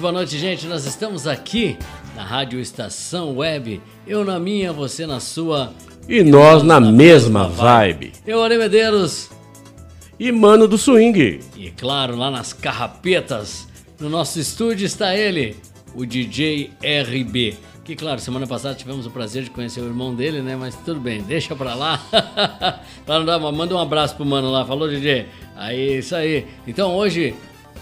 Boa noite, gente. Nós estamos aqui na Rádio Estação Web. Eu na minha, você na sua. E, nós, na, na, mesma vibe. vibe. Eu, Ari Medeiros. E Mano do Swing. E claro, lá nas carrapetas, no nosso estúdio está ele, o DJ RB. Que claro, semana passada tivemos o prazer de conhecer o irmão dele, né? Mas tudo bem, deixa pra lá. pra não dar uma, manda um abraço pro mano lá. Falou, DJ? Aí, isso aí. Então hoje,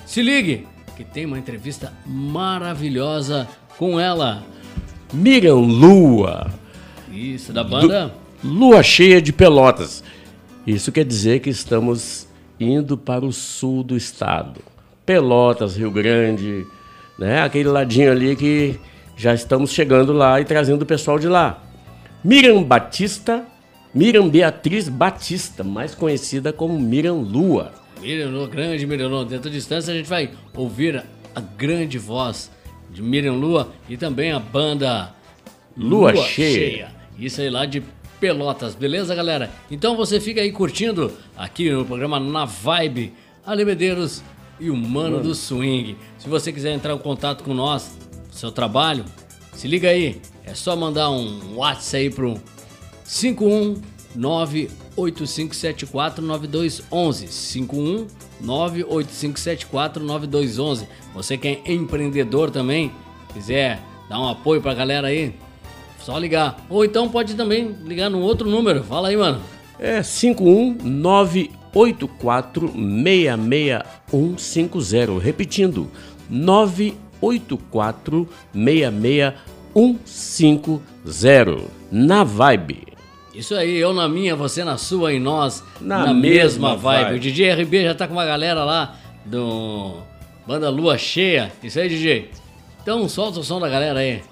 se ligue que tem uma entrevista maravilhosa com ela. Miriam Lua. Isso, da banda Lua Cheia de Pelotas. Isso quer dizer que estamos indo para o sul do estado. Pelotas, Rio Grande, né? Aquele ladinho ali que já estamos chegando lá e trazendo o pessoal de lá. Miriam Batista, Miriam Beatriz Batista, mais conhecida como Miriam Lua. Miriam, grande Miriam Lua. Dentro da distância a gente vai ouvir a grande voz de Miriam Lua e também a banda Lua, Lua Cheia. Cheia. Isso aí lá de Pelotas, beleza, galera? Então você fica aí curtindo aqui no programa Na Vibe, Ale Medeiros e o Mano, Mano. do Swing. Se você quiser entrar em contato com nós, seu trabalho, se liga aí. É só mandar um WhatsApp aí pro 519 85749211 51 985749211. Você que é empreendedor também, quiser dar um apoio pra galera aí, só ligar. Ou então pode também ligar no outro número. Fala aí, mano. É 51984665150. Repetindo, 984665150. Na Vibe. Isso aí, eu na minha, você na sua e nós na, na mesma, mesma vibe. vibe. O DJ RB já tá com uma galera lá do Banda Lua Cheia. Isso aí, DJ. Então solta o som da galera aí.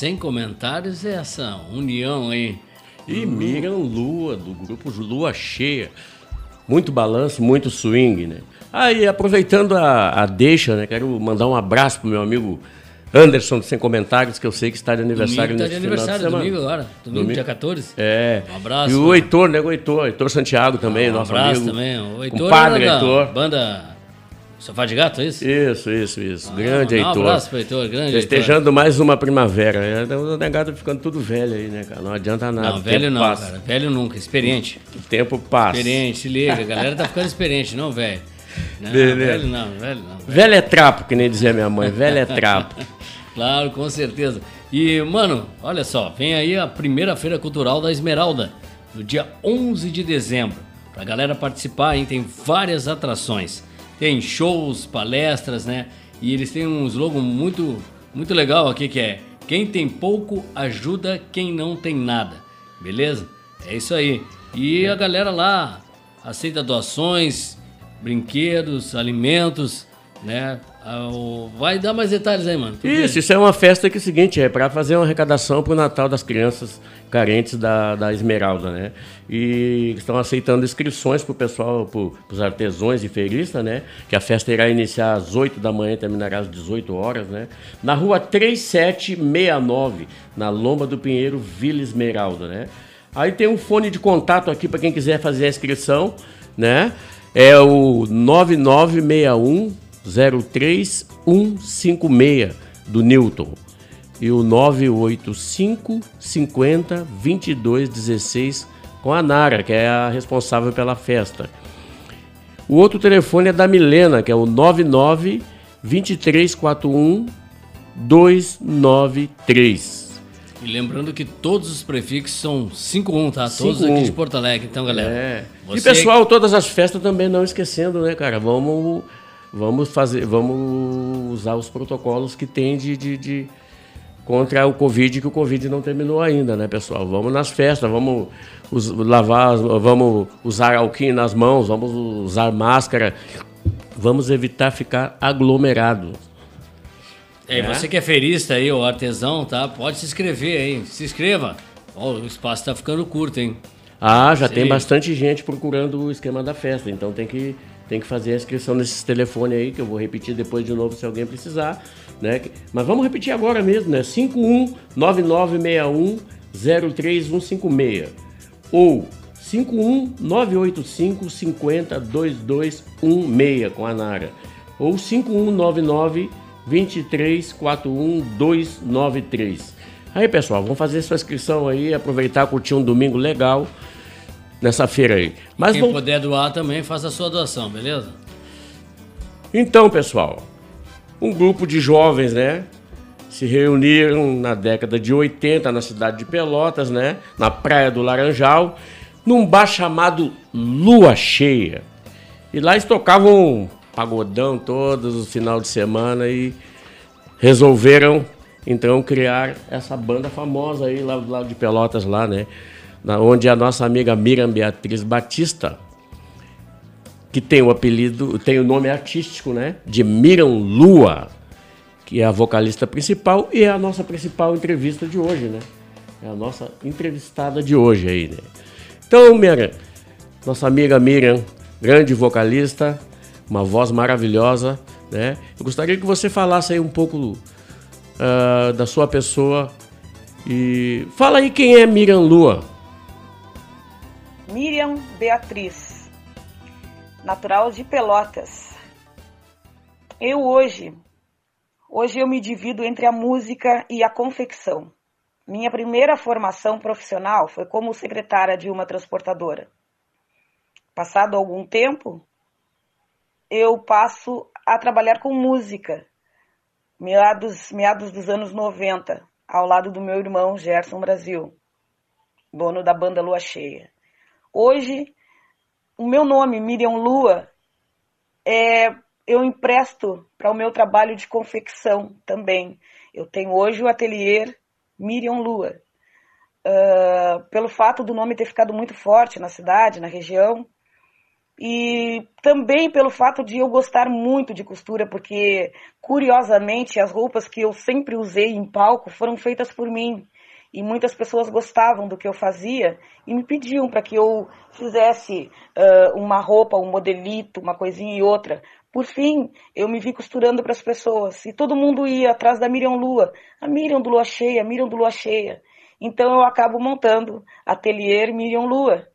Sem comentários é essa união aí. E Miriam Lua, do grupo Lua Cheia. Muito balanço, muito swing, né? Aí, aproveitando a, a deixa, né? Quero mandar um abraço pro meu amigo Anderson, do Sem Comentários, que eu sei que está de aniversário domingo tá nesse de final de aniversário, semana. domingo agora. Domingo, Domingo. dia 14. É. Um abraço. E o Heitor, né? O Heitor, Heitor Santiago também, um nosso abraço amigo. também. O Heitor compadre era da Heitor. banda Sofá de Gato, é isso? Isso, isso, isso. Grande um Heitor. abraço pro Heitor, grande Festejando mais uma primavera. É, O negado ficando tudo velho aí, né, cara? Não adianta nada. Não, velho não, passa. cara. Velho nunca, experiente. O tempo passa. Experiente, se liga. A galera tá ficando experiente, não, velho. Não, Beleza. velho não, velho não. Velho é trapo, que nem dizia minha mãe. Velho é trapo. Claro, com certeza. E, mano, olha só, vem aí a primeira Feira Cultural da Esmeralda, no dia 11 de dezembro. Pra galera participar, hein, tem várias atrações. Tem shows, palestras, né? E eles têm um slogan muito, muito legal aqui que é Quem tem pouco ajuda quem não tem nada. Beleza? É isso aí. E a galera lá aceita doações, brinquedos, alimentos, né? Ah, Vai dar mais detalhes aí, mano. Porque- Isso, isso é uma festa que é o seguinte, é para fazer uma arrecadação para o Natal das crianças carentes da, da Esmeralda, né? E estão aceitando inscrições para o pessoal, para os artesãos e feiristas, né? Que a festa irá iniciar às 8 da manhã e terminará às 18 horas, né? Na rua 3769, na Lomba do Pinheiro, Vila Esmeralda, né? Aí tem um fone de contato aqui para quem quiser fazer a inscrição, né? É o 9961 03156 do Newton e o 985 50 22 16 com a Nara, que é a responsável pela festa. O outro telefone é da Milena, que é o 99 2341 293. E lembrando que todos os prefixos são 51, tá? Todos 51. aqui de Porto Alegre. Então, galera. É. E você- pessoal, todas as festas também não esquecendo, né, cara? Vamos, vamos fazer, vamos usar os protocolos que tem de, de, de- contra o Covid, que o Covid não terminou ainda, né, pessoal? Vamos nas festas, vamos us- lavar, vamos usar alquim nas mãos, vamos usar máscara, vamos evitar ficar aglomerado. É, você que é feirista aí, ou artesão, tá? Pode se inscrever aí. Se inscreva. Ó, o espaço tá ficando curto, hein? Ah, já Sim. tem bastante gente procurando o esquema da festa, então tem que, tem que fazer a inscrição nesses telefones aí, que eu vou repetir depois de novo se alguém precisar, né? Mas vamos repetir agora mesmo, né? 519961-03156 ou 51985502216 com a Nara ou 5199-2341-293. Aí, pessoal, vamos fazer sua inscrição aí, aproveitar, curtir um domingo legal nessa feira aí. Mas Quem puder doar também, faça a sua doação, beleza? Então, pessoal, um grupo de jovens, né, se reuniram na década de 80 na cidade de Pelotas, né, na Praia do Laranjal, num bar chamado Lua Cheia. E lá eles tocavam pagodão todos os final de semana e resolveram então criar essa banda famosa aí lá do lado de Pelotas lá, né, onde a nossa amiga Miriam Beatriz Batista que tem o apelido, tem o nome artístico, né, de Miriam Lua, que é a vocalista principal e é a nossa principal entrevista de hoje, né? É a nossa entrevistada de hoje aí, né? Então, Miriam, nossa amiga Miriam, grande vocalista, uma voz maravilhosa, né? Eu gostaria que você falasse aí um pouco ah, da sua pessoa e fala aí quem é Miriam Lua. Miriam Beatriz, natural de Pelotas. Eu hoje, hoje eu me divido entre a música e a confecção. Minha primeira formação profissional foi como secretária de uma transportadora. Passado algum tempo, eu passo a trabalhar com música, meados, meados dos anos 90, ao lado do meu irmão Gerson Brasil, dono da banda Lua Cheia. Hoje, o meu nome, Miriam Lua, é, eu empresto para o meu trabalho de confecção também. Eu tenho hoje o ateliê Miriam Lua. Uh, pelo fato do nome ter ficado muito forte na cidade, na região, E também pelo fato de eu gostar muito de costura, porque curiosamente as roupas que eu sempre usei em palco foram feitas por mim. E muitas pessoas gostavam do que eu fazia e me pediam para que eu fizesse uh, uma roupa, um modelito, uma coisinha e outra. Por fim, eu me vi costurando para as pessoas e todo mundo ia atrás da Miriam Lua, a Miriam do Lua Cheia, a Miriam do Lua Cheia. Então eu acabo montando Atelier Miriam Lua,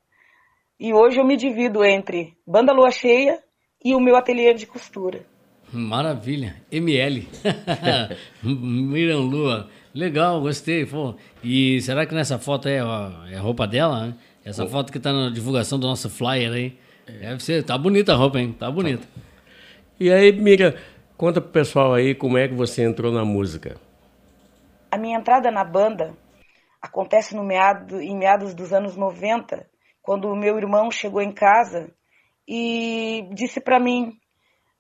e hoje eu me divido entre Banda Lua Cheia e o meu ateliê de costura. Maravilha. ML. Miriam Lua. Legal, gostei. Pô. E será que nessa foto é a, é a roupa dela? Né? Essa foto que está na divulgação do nosso flyer aí. Deve ser. Tá bonita a roupa, hein? Tá bonita. E aí, Miriam, conta pro pessoal aí como é que você entrou na música. A minha entrada na banda acontece no meado, em meados dos anos 90, quando o meu irmão chegou em casa e disse para mim,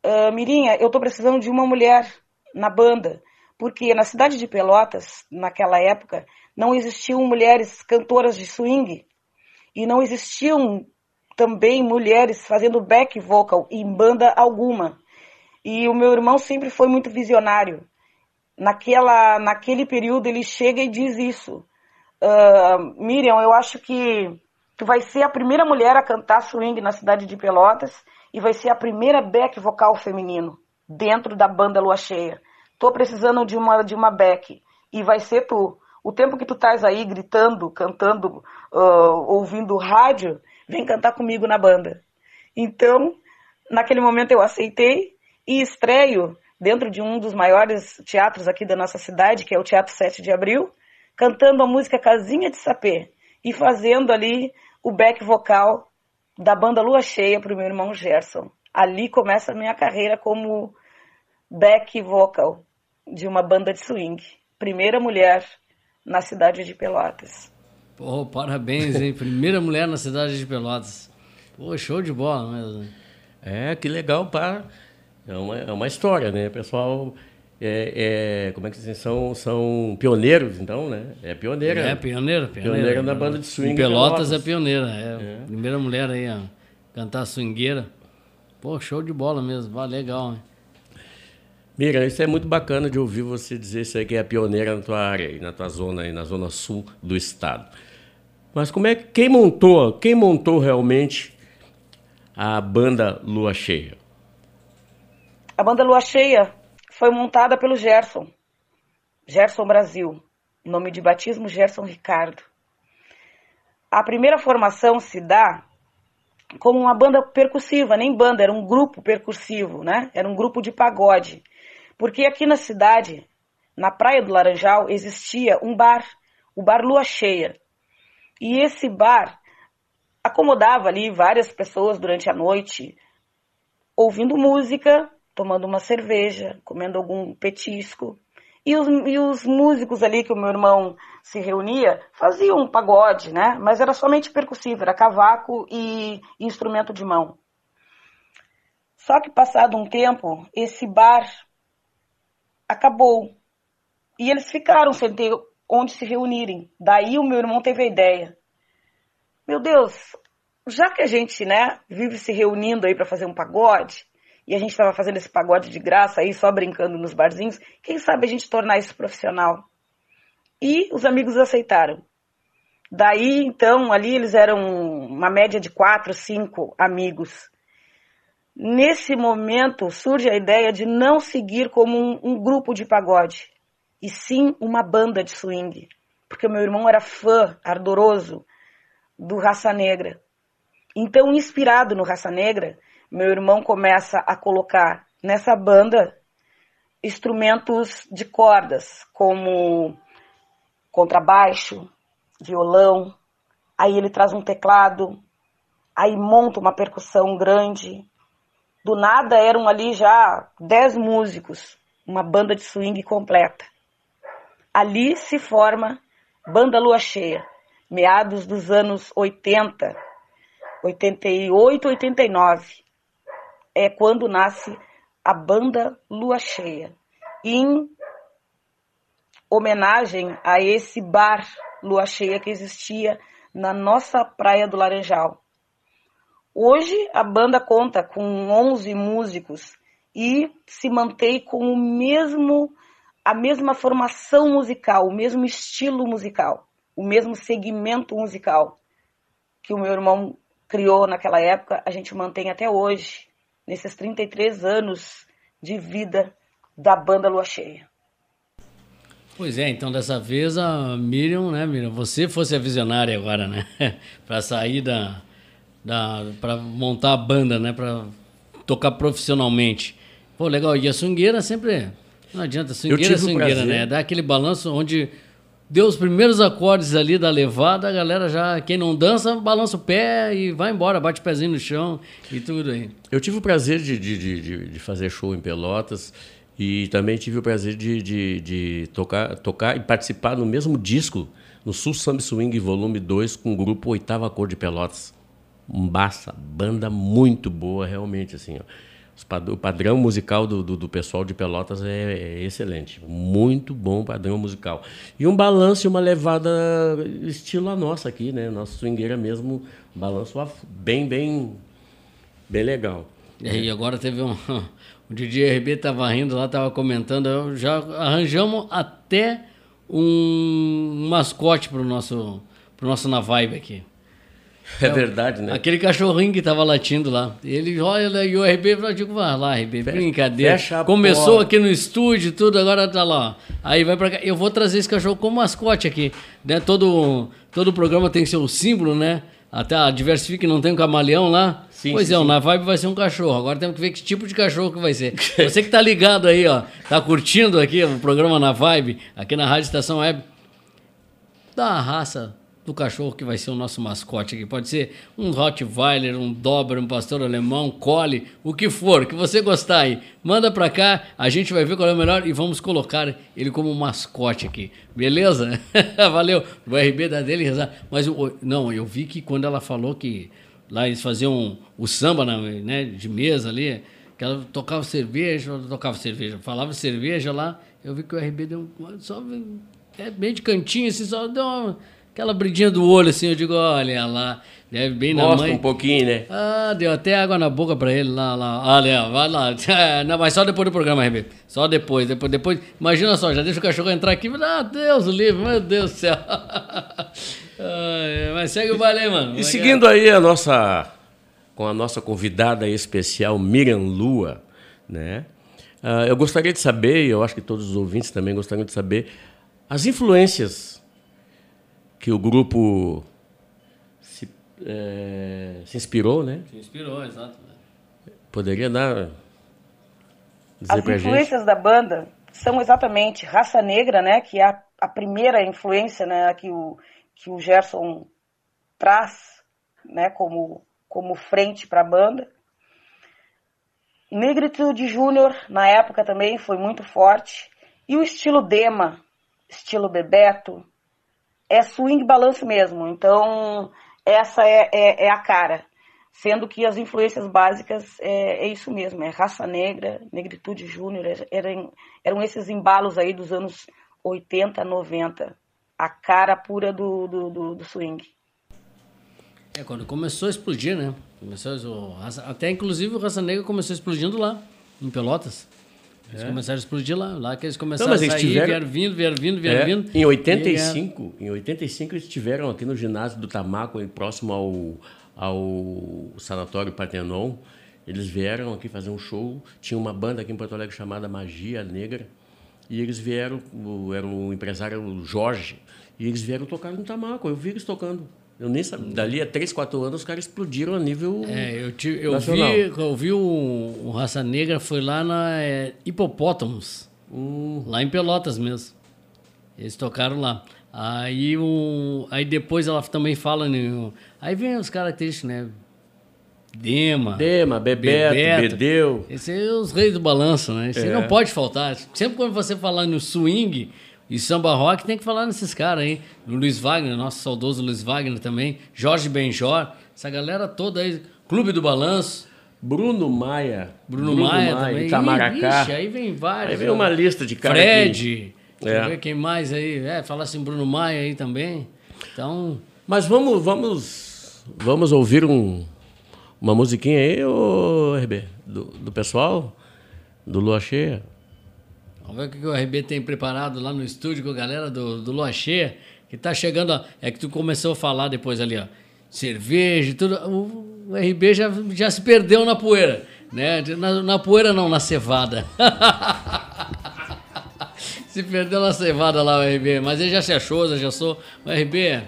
uh, Mirinha, eu estou precisando de uma mulher na banda, porque na cidade de Pelotas, naquela época, não existiam mulheres cantoras de swing e não existiam também mulheres fazendo back vocal em banda alguma. E o meu irmão sempre foi muito visionário. Naquela, naquele período ele chega e diz isso. Uh, Miriam, eu acho que Tu vai ser a primeira mulher a cantar swing na cidade de Pelotas e vai ser a primeira back vocal feminino dentro da banda Lua Cheia. Tô precisando de uma de uma back e vai ser tu. O tempo que tu estás aí gritando, cantando, uh, ouvindo rádio, vem cantar comigo na banda. Então, naquele momento eu aceitei e estreio dentro de um dos maiores teatros aqui da nossa cidade, que é o Teatro 7 de Abril, cantando a música Casinha de Sapê e fazendo ali o back vocal da banda Lua Cheia para o meu irmão Gerson. Ali começa a minha carreira como back vocal de uma banda de swing. Primeira mulher na cidade de Pelotas. Pô, parabéns, hein? Primeira mulher na cidade de Pelotas. Pô, show de bola mesmo. É, que legal, pá. É uma, é uma história, né? Pessoal é, é, como é que dizem, são, são pioneiros, então, né? É pioneira. É, pioneira, pioneira. Pioneira na banda de swing. Em Pelotas, Pelotas. é pioneira, é, é. Primeira mulher aí a cantar swingueira. Pô, show de bola mesmo, ah, legal, né? Mira, isso é muito bacana de ouvir você dizer isso aí que é pioneira na tua área, na tua zona, aí, na zona sul do estado. Mas como é que quem montou, quem montou realmente a banda Lua Cheia? A banda Lua Cheia foi montada pelo Gerson, Gerson Brasil, nome de batismo Gerson Ricardo. A primeira formação se dá como uma banda percussiva, nem banda, era um grupo percussivo, né? Era um grupo de pagode. Porque aqui na cidade, na Praia do Laranjal, existia um bar, o Bar Lua Cheia. E esse bar acomodava ali várias pessoas durante a noite, ouvindo música tomando uma cerveja, comendo algum petisco. E os, e os músicos ali que o meu irmão se reunia faziam um pagode, né? Mas era somente percussivo, era cavaco e instrumento de mão. Só que passado um tempo, esse bar acabou. E eles ficaram sem ter onde se reunirem. Daí o meu irmão teve a ideia. Meu Deus, já que a gente, né, vive se reunindo aí para fazer um pagode, e a gente estava fazendo esse pagode de graça aí, só brincando nos barzinhos, quem sabe a gente tornar isso profissional? E os amigos aceitaram. Daí, então, ali eles eram uma média de quatro, cinco amigos. Nesse momento surge a ideia de não seguir como um, um grupo de pagode, e sim uma banda de swing. Porque meu irmão era fã ardoroso do Raça Negra. Então, inspirado no Raça Negra, meu irmão começa a colocar nessa banda instrumentos de cordas, como contrabaixo, violão, aí ele traz um teclado, aí monta uma percussão grande. Do nada eram ali já dez músicos, uma banda de swing completa. Ali se forma Banda Lua Cheia, meados dos anos 80, 88, 89 é quando nasce a banda Lua Cheia. Em homenagem a esse bar Lua Cheia que existia na nossa praia do Laranjal. Hoje a banda conta com 11 músicos e se mantém com o mesmo a mesma formação musical, o mesmo estilo musical, o mesmo segmento musical que o meu irmão criou naquela época, a gente mantém até hoje, nesses 33 anos de vida da banda Lua Cheia. Pois é, então dessa vez a Miriam, né, Miriam, você fosse a visionária agora, né, para sair da, da para montar a banda, né, para tocar profissionalmente. Pô, legal, e a swingueira sempre, não adianta, swingueira é swingueira, né, dá aquele balanço onde deu os primeiros acordes ali da levada, a galera já, quem não dança, balança o pé e vai embora, bate o pezinho no chão e tudo aí. Eu tive o prazer de, de, de, de fazer show em Pelotas e também tive o prazer de, de, de, tocar, tocar e participar no mesmo disco, no Sul Samba Swing Volume 2, com o grupo Oitava Cor de Pelotas. Um baça, banda muito boa, realmente, assim, ó. O padrão musical do, do, do pessoal de Pelotas é, é, excelente. Muito bom padrão musical. E um balanço e uma levada estilo a nossa aqui, né? Nossa swingueira mesmo, balanço bem, bem, bem legal. E agora teve um, o DJ RB estava rindo lá, estava comentando. Já arranjamos até um mascote para o nosso, pro nosso na vibe aqui. É, verdade, né? Aquele cachorrinho que estava latindo lá. Ele olha e o RB falou: digo, vai lá, RB, fecha, brincadeira. Fecha Começou aqui no estúdio tudo, agora tá lá. Aí vai para cá. Eu vou trazer esse cachorro como mascote aqui. Né? Todo, todo programa tem seu símbolo, né? Até a Diversifique não tem um camaleão lá. Sim, pois sim, é, o Na Vibe vai ser um cachorro. Agora temos que ver que tipo de cachorro que vai ser. Você que tá ligado aí, ó, tá curtindo aqui o programa Na Vibe, aqui na Rádio Estação Web, da raça do cachorro que vai ser o nosso mascote aqui. Pode ser um Rottweiler, um Dober, um pastor alemão, um Collie, o que for, que você gostar aí. Manda pra cá, a gente vai ver qual é o melhor e vamos colocar ele como mascote aqui. Beleza? Valeu. O RB da dele rezar. Mas não, eu vi que quando ela falou que lá eles faziam o samba né, de mesa ali, que ela tocava cerveja, tocava cerveja, falava cerveja lá, eu vi que o RB deu um, só é bem de cantinho, assim, só deu uma aquela brilhinha do olho, assim, eu digo, olha lá, deve bem Mostra na mãe. um pouquinho, né? Ah, deu até água na boca pra ele lá, lá. Olha, vai lá. Não, mas só depois do programa, RB. Só depois, depois, depois. Imagina só, já deixa o cachorro entrar aqui. Ah, Deus o livre, meu Deus do céu. mas segue o aí, mano. E seguindo aí a nossa, com a nossa convidada especial, Miriam Lua, né? Uh, eu gostaria de saber, e eu acho que todos os ouvintes também gostariam de saber, as influências que o grupo se, é, se inspirou, né? Se inspirou, exato. Poderia dar. Dizer As influências gente? da banda são exatamente Raça Negra, né? Que é a, a primeira influência né, que, o, que o Gerson traz né, como, como frente para a banda. Negritude Júnior, na época também, foi muito forte. E o estilo Dema, estilo Bebeto, é swing balanço mesmo. Então, essa é, é, é, a cara. Sendo que as influências básicas é, é isso mesmo, é raça negra, negritude júnior, eram, eram esses embalos aí dos anos 80, 90. A cara pura do, do, do, do swing. É, quando começou a explodir, né? Começou, até inclusive o Raça Negra começou explodindo lá, em Pelotas. Eles é. começaram a explodir lá, lá que eles começaram Não, a sair, tiveram... vieram vindo, vieram vindo, vieram é. vindo. Em 85, em 85 eles estiveram aqui no ginásio do Tamaco, próximo ao, ao sanatório Partenon. Eles vieram aqui fazer um show. Tinha uma banda aqui em Porto Alegre chamada Magia Negra. E eles vieram, era o empresário Jorge, e eles vieram tocar no Tamaco. Eu vi eles tocando. Eu nem sabia. Dali a 3, 4 anos os caras explodiram a nível. É, eu, te, eu nacional. vi, eu vi o, o Raça Negra foi lá na é, Hipopótamos, hum. lá em Pelotas mesmo. Eles tocaram lá. Aí, o, aí depois ela também fala. Né, aí vem os característicos, né? Dema. Dema, Bebeto, Bebeto. Bedeu. Esses são os reis do balanço, né? Isso é. não pode faltar. Sempre quando você falar no swing, e samba rock tem que falar nesses caras aí. O Luiz Wagner, nosso saudoso Luiz Wagner também. Jorge Benjor. Essa galera toda aí. Clube do Balanço. Bruno Maia. Bruno, Bruno Maia, Maia também. Itamaracá. Ixi, aí vem vários. Aí vem uma lista de caras. Fred. Que... Deixa é. ver quem mais aí. É, fala assim Bruno Maia aí também. Então. Mas vamos, vamos, vamos ouvir um, uma musiquinha aí, ô RB, do, do pessoal, do Lua Cheia. Vamos ver o que o RB tem preparado lá no estúdio com a galera do, do Lua Cheia, que tá chegando. ó, É que tu começou a falar depois ali, ó. Cerveja tudo. O, o RB já, já se perdeu na poeira. Né? Na, na poeira não, na cevada. se perdeu na cevada lá o RB. Mas ele já se achou, já sou. O RB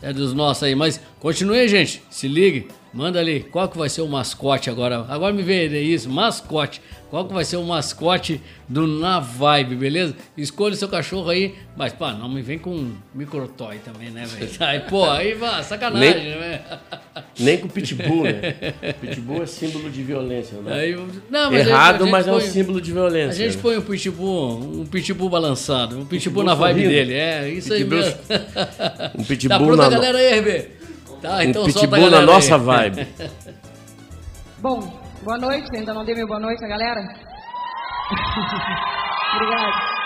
é dos nossos aí. Mas continue, gente. Se ligue. Manda ali. Qual que vai ser o mascote agora? Agora me vê isso. Mascote. Qual que vai ser o mascote do Na Vibe, beleza? Escolha o seu cachorro aí. Mas, pá, não me vem com microtoy também, né, velho? Aí, pô, aí vai, sacanagem, Nem- né? Nem com pitbull, né? pitbull é símbolo de violência, né? Aí, não, mas a Errado, gente mas é um põe- símbolo de A violência. gente né? põe um pitbull, um pitbull balançado, um pitbull, Pitbull na vibe sorrindo. dele. É, isso aí Pitbull- mesmo. Um tá pitbull pronta a na, galera aí, RB? Tá, um então solta a pitbull na nossa aí. vibe. Bom, boa noite. Ainda não dei meu boa noite a galera? Obrigada.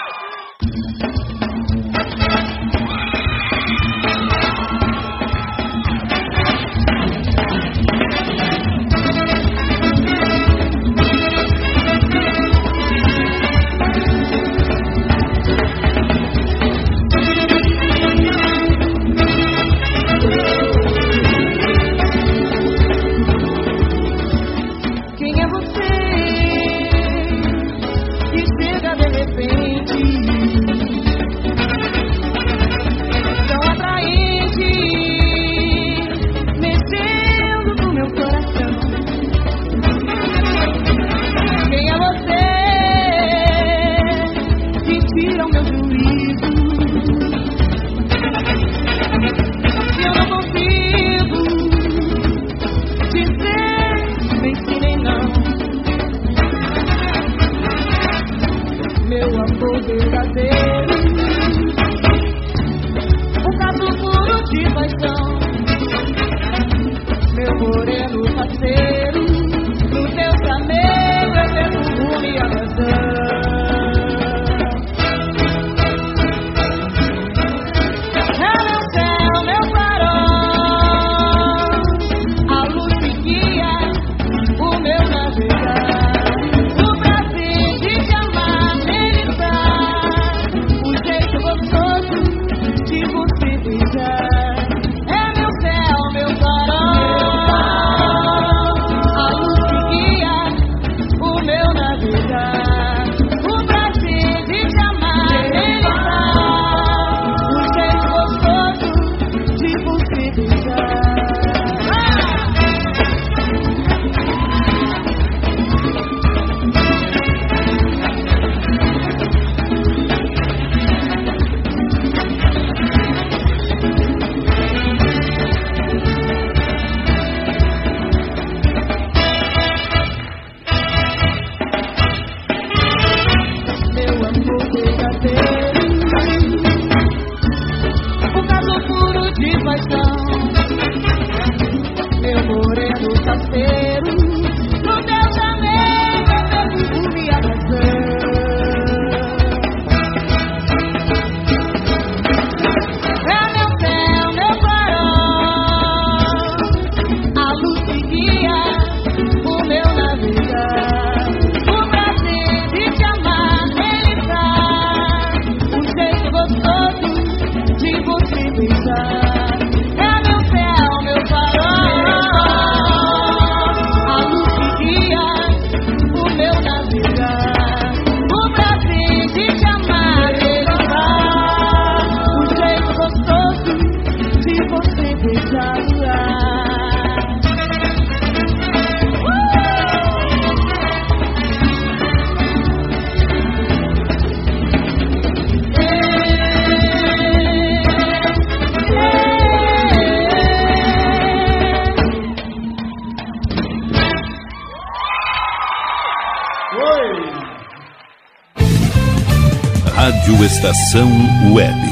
Estação Web.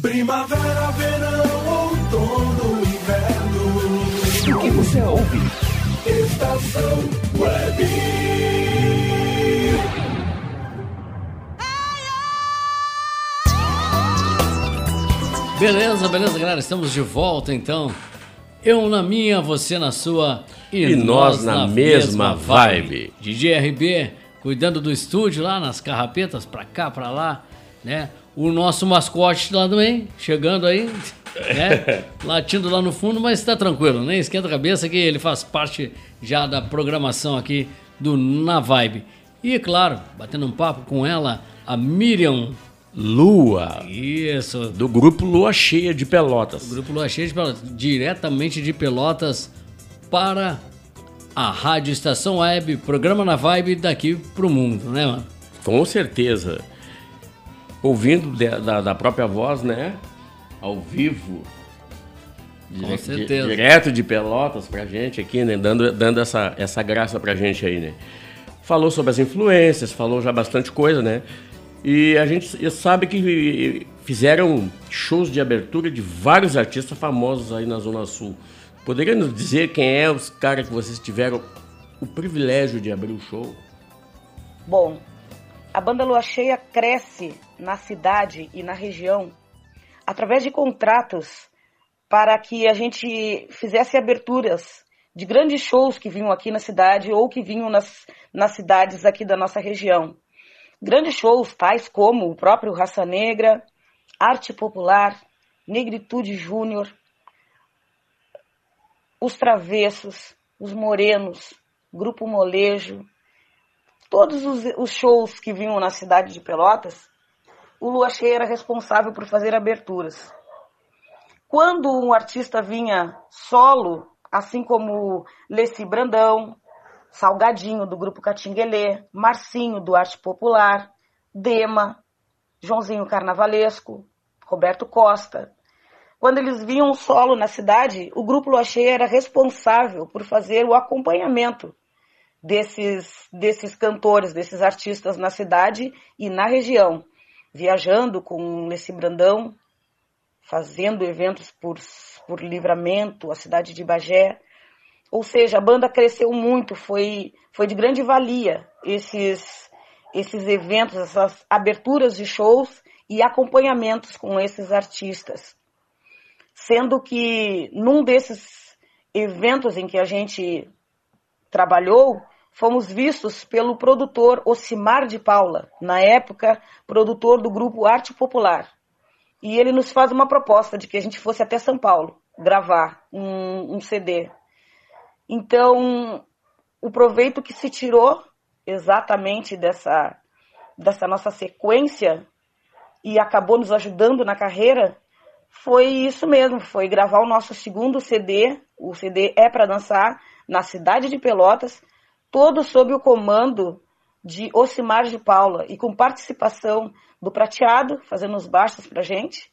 Primavera, verão, outono, inverno. O que você ouve? Estação Web. Beleza, beleza, galera. Estamos de volta então. Eu na minha, você na sua E nós na mesma vibe. DJ RB cuidando do estúdio lá nas carrapetas, pra cá, pra lá, né? O nosso mascote lá também, chegando aí, né? Latindo lá no fundo, mas tá tranquilo, nem esquenta a cabeça que ele faz parte já da programação aqui do Na Vibe. E claro, batendo um papo com ela, a Miriam. Lua. Isso. Do grupo Lua Cheia de Pelotas. Grupo Lua Cheia de Pelotas, diretamente de Pelotas para a Rádio Estação Web, programa na Vibe daqui pro mundo, né, mano? Com certeza. Ouvindo de- da, da própria voz, né? Ao vivo. Com certeza. Direto de Pelotas pra gente aqui, né? Dando, dando essa, essa graça pra gente aí, né? Falou sobre as influências, falou já bastante coisa, né? E a gente sabe que fizeram shows de abertura de vários artistas famosos aí na Zona Sul. Poderia nos dizer quem é os caras que vocês tiveram o privilégio de abrir o show? Bom, a banda Lua Cheia cresce na cidade e na região através de contratos para que a gente fizesse aberturas de grandes shows que vinham aqui na cidade ou que vinham nas, nas cidades aqui da nossa região. Grandes shows tais como o próprio Raça Negra, Arte Popular, Negritude Júnior, Os Travessos, Os Morenos, Grupo Molejo, todos os, os shows que vinham na cidade de Pelotas, o Lua Cheia era responsável por fazer aberturas. Quando um artista vinha solo, assim como Leci Brandão, Salgadinho do grupo Catinguelê, Marcinho do Arte Popular, Dema, Joãozinho Carnavalesco, Roberto Costa. Quando eles vinham solo na cidade, o grupo Lua Cheia era responsável por fazer o acompanhamento desses, desses cantores, desses artistas na cidade e na região, viajando com Leci Brandão, fazendo eventos por, por livramento, a cidade de Bagé. Ou seja, a banda cresceu muito, foi, foi de grande valia esses, esses eventos, essas aberturas de shows e acompanhamentos com esses artistas. Sendo que num desses eventos em que a gente trabalhou, fomos vistos pelo produtor Ocimar de Paula, na época produtor do grupo Arte Popular. E ele nos faz uma proposta de que a gente fosse até São Paulo gravar um, um CD. Então, o proveito que se tirou exatamente dessa, dessa nossa sequência e acabou nos ajudando na carreira foi isso mesmo, foi gravar o nosso segundo CD, o CD É para Dançar, na cidade de Pelotas, todo sob o comando de Ocimar de Paula e com participação do Prateado, fazendo os baixos pra gente,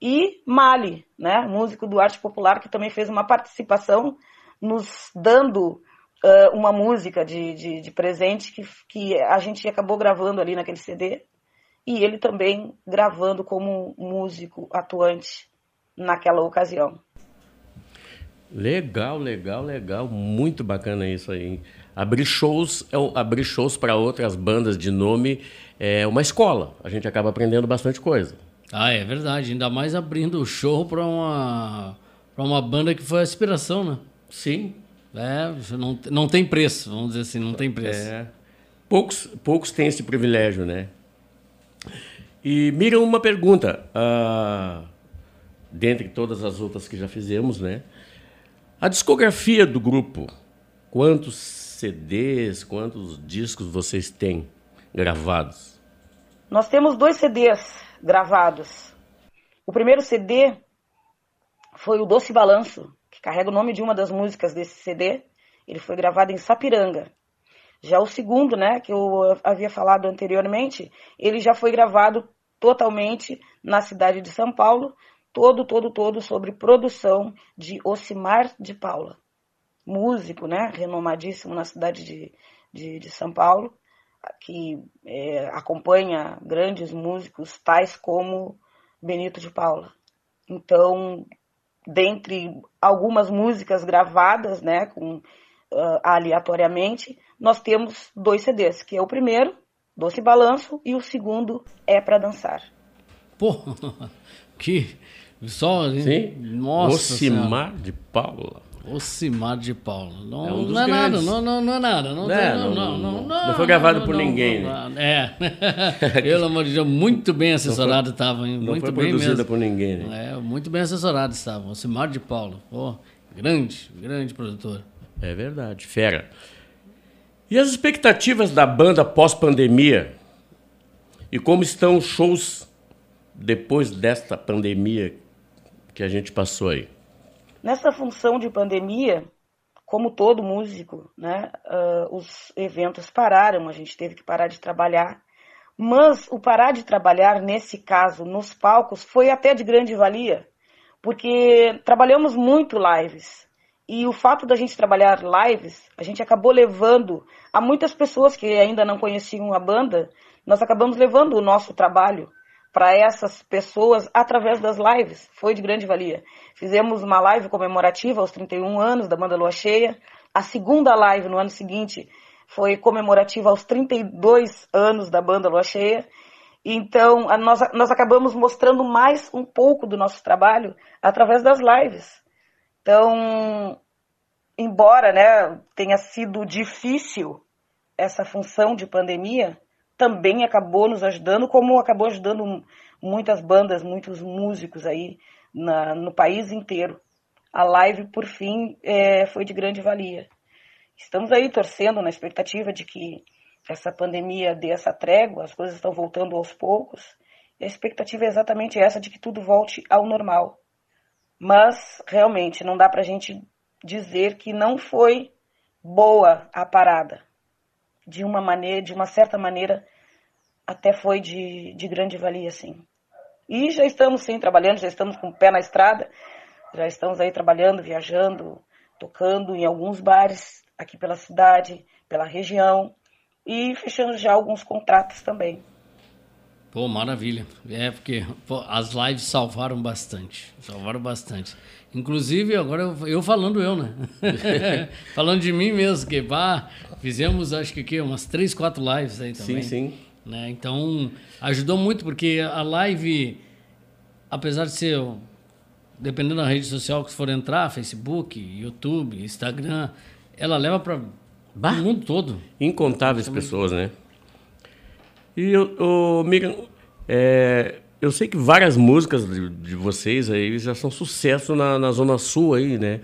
e Mali, né, músico do Arte Popular, que também fez uma participação nos dando uh, uma música de, de, de, presente que, que a gente acabou gravando ali naquele CD, e ele também gravando como músico atuante naquela ocasião. Legal, legal, legal, muito bacana isso aí. Abrir shows, é abrir shows para outras bandas de nome é uma escola. A gente acaba aprendendo bastante coisa. Ah, é verdade. Ainda mais abrindo o show para uma para uma banda que foi a inspiração, né? Sim. É, não, não tem preço, vamos dizer assim, não tem preço. É. Poucos, poucos têm esse privilégio, né? E Miriam, uma pergunta. Uh, dentre todas as outras que já fizemos, né? A discografia do grupo, quantos CDs, quantos discos vocês têm gravados? Nós temos dois CDs gravados. O primeiro CD foi o Doce Balanço, que carrega o nome de uma das músicas desse CD. Ele foi gravado em Sapiranga. Já o segundo, né, que eu havia falado anteriormente, ele já foi gravado totalmente na cidade de São Paulo, todo, todo, todo sobre produção de Ocimar de Paula músico, né, renomadíssimo na cidade de, de, de São Paulo, que é, acompanha grandes músicos tais como Benito de Paula. Então, dentre algumas músicas gravadas, né, com, uh, aleatoriamente, nós temos dois CDs, que é o primeiro, Doce Balanço, e o segundo é para dançar. Pô, que só, Sim. Nossa Ocimar de Paula. Ocimar de Paula. Não é, um não é nada, não, não, não é nada. Não, É, não, não- não, não, não não, foi gravado não, por não, ninguém, não, É. Pelo amor de Deus, muito bem assessorado estava, hein? Não Muito foi bem produzida por ninguém, né? É, muito bem assessorado estava. Ocimar de Paula. Pô, grande, grande produtor. É verdade, fera. E as expectativas da banda pós-pandemia? E como estão os shows depois desta pandemia que a gente passou aí? Nessa função de pandemia, como todo músico, né, uh, os eventos pararam, a gente teve que parar de trabalhar. Mas o parar de trabalhar, nesse caso, nos palcos, foi até de grande valia, porque trabalhamos muito lives. E o fato da gente trabalhar lives, a gente acabou levando a muitas pessoas que ainda não conheciam a banda, nós acabamos levando o nosso trabalho para essas pessoas através das lives. Foi de grande valia. Fizemos uma live comemorativa aos 31 anos da banda Lua Cheia. A segunda live no ano seguinte foi comemorativa aos 32 anos da banda Lua Cheia. Então, nós, nós acabamos mostrando mais um pouco do nosso trabalho através das lives. Então, embora né, tenha sido difícil essa função de pandemia, também acabou nos ajudando, como acabou ajudando muitas bandas, muitos músicos aí na, no país inteiro. A live, por fim, é, foi de grande valia. estamos aí torcendo na expectativa de que essa pandemia dê essa trégua, as coisas estão voltando aos poucos. E a expectativa é exatamente essa de que tudo volte ao normal. Mas realmente não dá para a gente dizer que não foi boa a parada. De uma maneira, de uma certa maneira, até foi de, de grande valia, sim. E já estamos sim trabalhando, já estamos com o pé na estrada, já estamos aí trabalhando, viajando, tocando em alguns bares aqui pela cidade, pela região e fechando já alguns contratos também. Pô, maravilha. É, porque pô, as lives salvaram bastante. Salvaram bastante. Inclusive, agora eu, eu falando eu, né? falando de mim mesmo, que pá, fizemos acho que aqui, umas três, quatro lives aí também. Sim, sim. Né? Então, ajudou muito, porque a live, apesar de ser, dependendo da rede social que for entrar, Facebook, YouTube, Instagram, ela leva para o mundo todo. Incontáveis pessoas, né? E eu, ô, Miriam, é, eu sei que várias músicas de, de vocês aí já são sucesso na, na zona sul aí, né?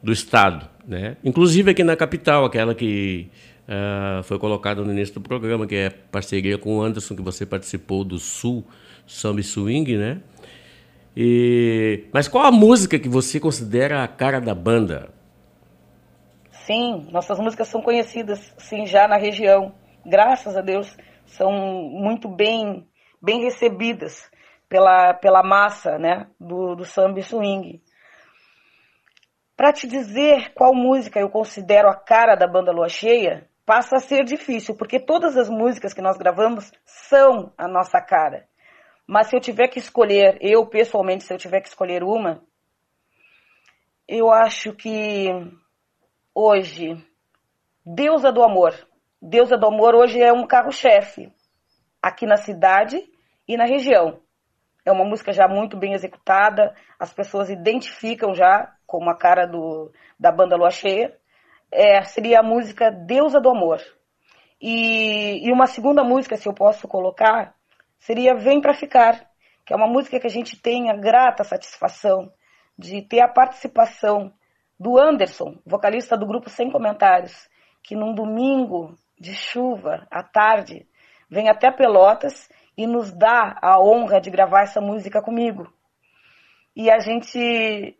Do estado, né? Inclusive aqui na capital, aquela que ah, foi colocada no início do programa, que é parceria com o Anderson, que você participou do Sul Samba Swing, né? E, mas qual a música que você considera a cara da banda? Sim, nossas músicas são conhecidas, sim, já na região. Graças a Deus, são muito bem, bem recebidas pela, pela massa né, do, do samba e swing. Para te dizer qual música eu considero a cara da banda Lua Cheia, passa a ser difícil, porque todas as músicas que nós gravamos são a nossa cara. Mas se eu tiver que escolher, eu pessoalmente, se eu tiver que escolher uma, eu acho que hoje, Deusa do Amor. Deusa do Amor hoje é um carro-chefe aqui na cidade e na região. É uma música já muito bem executada, as pessoas identificam já como a cara do, da banda Lua Cheia. É, seria a música Deusa do Amor. E, e uma segunda música, se eu posso colocar, seria Vem Pra Ficar, que é uma música que a gente tem a grata satisfação de ter a participação do Anderson, vocalista do grupo Sem Comentários, que num domingo de chuva, à tarde, vem até Pelotas e nos dá a honra de gravar essa música comigo. E a gente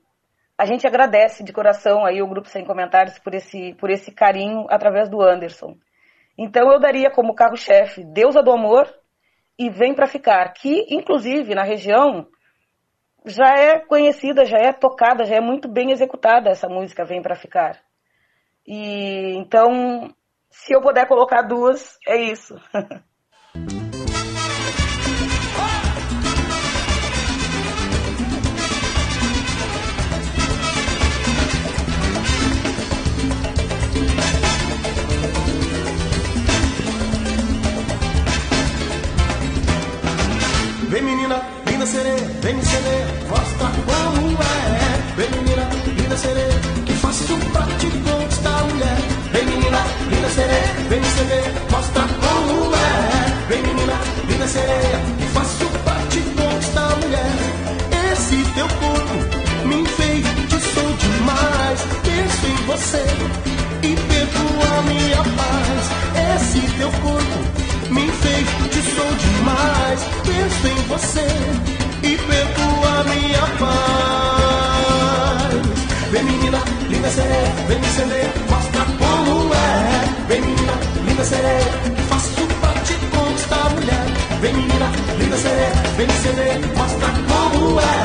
a gente agradece de coração aí o grupo Sem Comentários por esse por esse carinho através do Anderson. Então eu daria como carro-chefe Deusa do Amor e Vem para Ficar, que inclusive na região já é conhecida, já é tocada, já é muito bem executada essa música Vem para Ficar. E então, se eu puder colocar duas, é isso. Vem menina, linda sereia, vem me sereia, teu corpo me enfeitiçou demais. Penso em você e perco a minha paz. Esse teu corpo me enfeitiçou demais. Penso em você e perco a minha paz. Vem menina, linda sereia, vem me acender, mostra como é. Vem menina, linda que faço pra te conquistar mulher. Vem menina, linda sereia, vem me acender, mostra como é.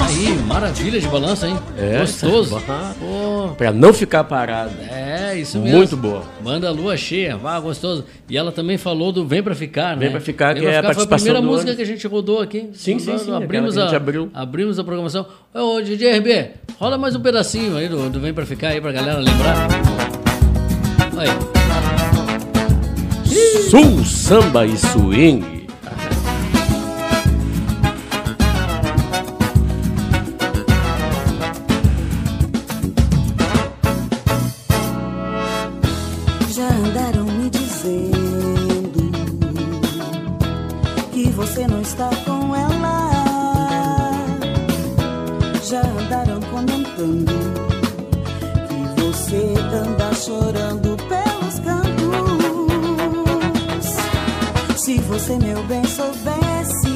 Aí, maravilha de balanço, hein? É, Gostoso. tá Pô, Pra não ficar parado. é, isso mesmo. Muito boa. Banda Lua Cheia, vá, gostoso. E ela também falou do Vem Pra Ficar, né? Vem Pra Ficar, que Vem é a Foi a participação primeira música ano. que a gente rodou aqui. Sim, sim, sim, Abrimos aquela que a a, gente abriu. abrimos a programação. Ô, DJ RB, rola mais um pedacinho aí do, do Vem Pra Ficar aí pra galera lembrar. Aí. Sul, samba e swing. Você, meu bem, soubesse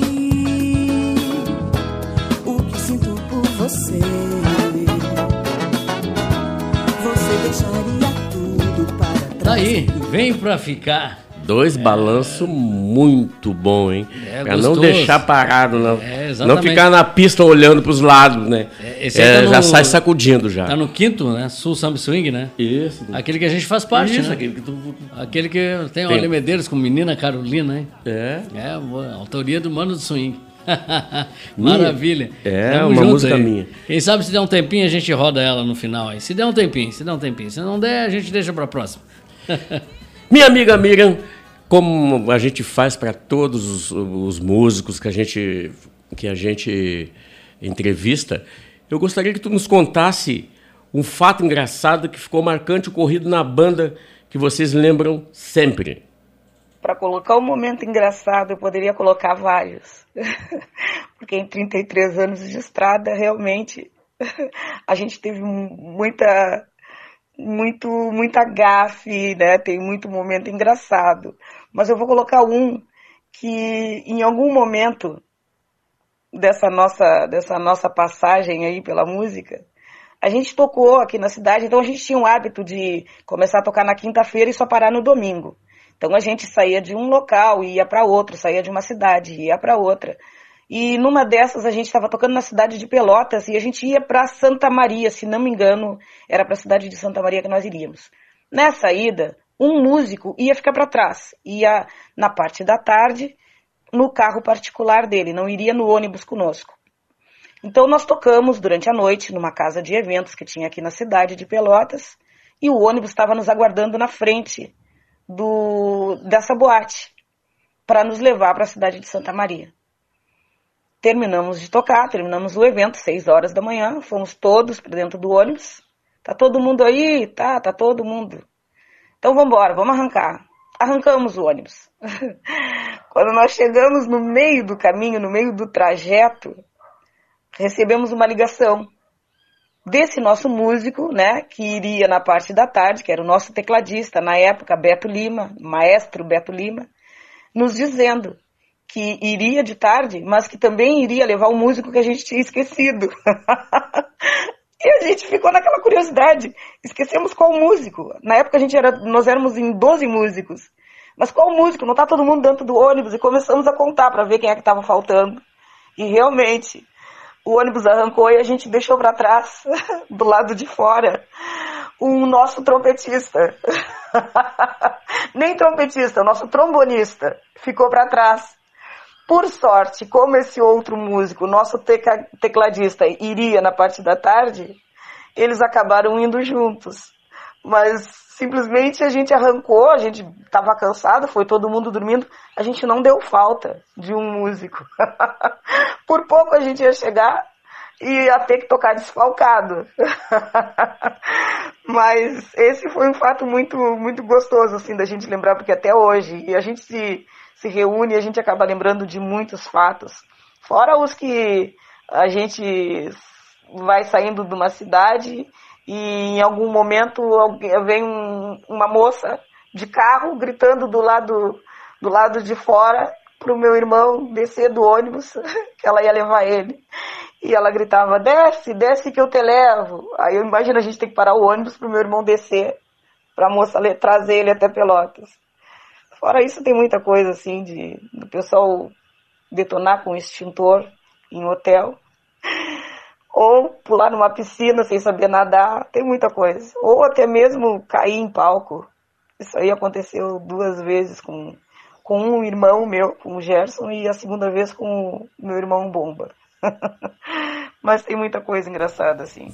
o que sinto por você, você deixaria tudo para trás. Daí, vem pra ficar. Dois balanços muito bom, hein? É, pra não deixar parado, não. É, não ficar na pista olhando pros lados, né? É, É, tá Já no- sai sacudindo já. Tá no quinto, né? Sul Samba Swing, né? Isso. Aquele que a gente faz parte, Isso, né? aquele que tu- Aquele que tem Tem. Ale Medeiros com Menina Carolina, hein? É. É, boa, autoria do Mano do Swing. Maravilha. É, Tamo uma música aí. minha. Quem sabe se der um tempinho a gente roda ela no final aí. Se der um tempinho, se der um tempinho. Se não der, a gente deixa pra próxima. Minha amiga Miriam, como a gente faz para todos os, os músicos que a gente que a gente entrevista, eu gostaria que tu nos contasse um fato engraçado que ficou marcante ocorrido na banda que vocês lembram sempre. Para colocar um momento engraçado, eu poderia colocar vários. Porque em 33 anos de estrada, realmente, a gente teve mu- muita muito muita gafe, né? Tem muito momento engraçado. Mas eu vou colocar um que em algum momento dessa nossa dessa nossa passagem aí pela música, a gente tocou aqui na cidade, então a gente tinha um hábito de começar a tocar na quinta-feira e só parar no domingo. Então a gente saía de um local e ia para outro, saía de uma cidade e ia para outra. E numa dessas a gente estava tocando na cidade de Pelotas e a gente ia para Santa Maria, se não me engano, era para a cidade de Santa Maria que nós iríamos. Nessa ida, um músico ia ficar para trás, ia na parte da tarde no carro particular dele, não iria no ônibus conosco. Então nós tocamos durante a noite numa casa de eventos que tinha aqui na cidade de Pelotas e o ônibus estava nos aguardando na frente do dessa boate para nos levar para a cidade de Santa Maria. Terminamos de tocar, terminamos o evento, seis horas da manhã, fomos todos para dentro do ônibus. Tá todo mundo aí? Tá, tá todo mundo. Então vamos embora, vamos arrancar. Arrancamos o ônibus. Quando nós chegamos no meio do caminho, no meio do trajeto, recebemos uma ligação desse nosso músico, né, que iria na parte da tarde, que era o nosso tecladista na época, Beto Lima, maestro Beto Lima, nos dizendo que iria de tarde, mas que também iria levar o músico que a gente tinha esquecido. e a gente ficou naquela curiosidade. Esquecemos qual músico. Na época a gente era, nós éramos em 12 músicos. Mas qual músico? Não tá todo mundo dentro do ônibus e começamos a contar para ver quem é que estava faltando. E realmente, o ônibus arrancou e a gente deixou para trás, do lado de fora, o nosso trompetista. Nem trompetista, o nosso trombonista ficou para trás. Por sorte, como esse outro músico, nosso tecladista, iria na parte da tarde, eles acabaram indo juntos. Mas simplesmente a gente arrancou, a gente estava cansado, foi todo mundo dormindo, a gente não deu falta de um músico. Por pouco a gente ia chegar e ia ter que tocar desfalcado. Mas esse foi um fato muito, muito gostoso, assim, da gente lembrar, porque até hoje, e a gente se, se reúne e a gente acaba lembrando de muitos fatos. Fora os que a gente vai saindo de uma cidade e em algum momento vem um- uma moça de carro gritando do lado, do lado de fora pro meu irmão descer do ônibus, que ela ia levar ele. E ela gritava, desce, desce que eu te levo. Aí eu imagino a gente ter que parar o ônibus pro meu irmão descer, pra moça le- trazer ele até Pelotas. Fora isso, tem muita coisa assim de do pessoal detonar com extintor em hotel. Ou pular numa piscina sem saber nadar, tem muita coisa. Ou até mesmo cair em palco. Isso aí aconteceu duas vezes com, com um irmão meu, com o Gerson, e a segunda vez com o meu irmão Bomba. Mas tem muita coisa engraçada, assim.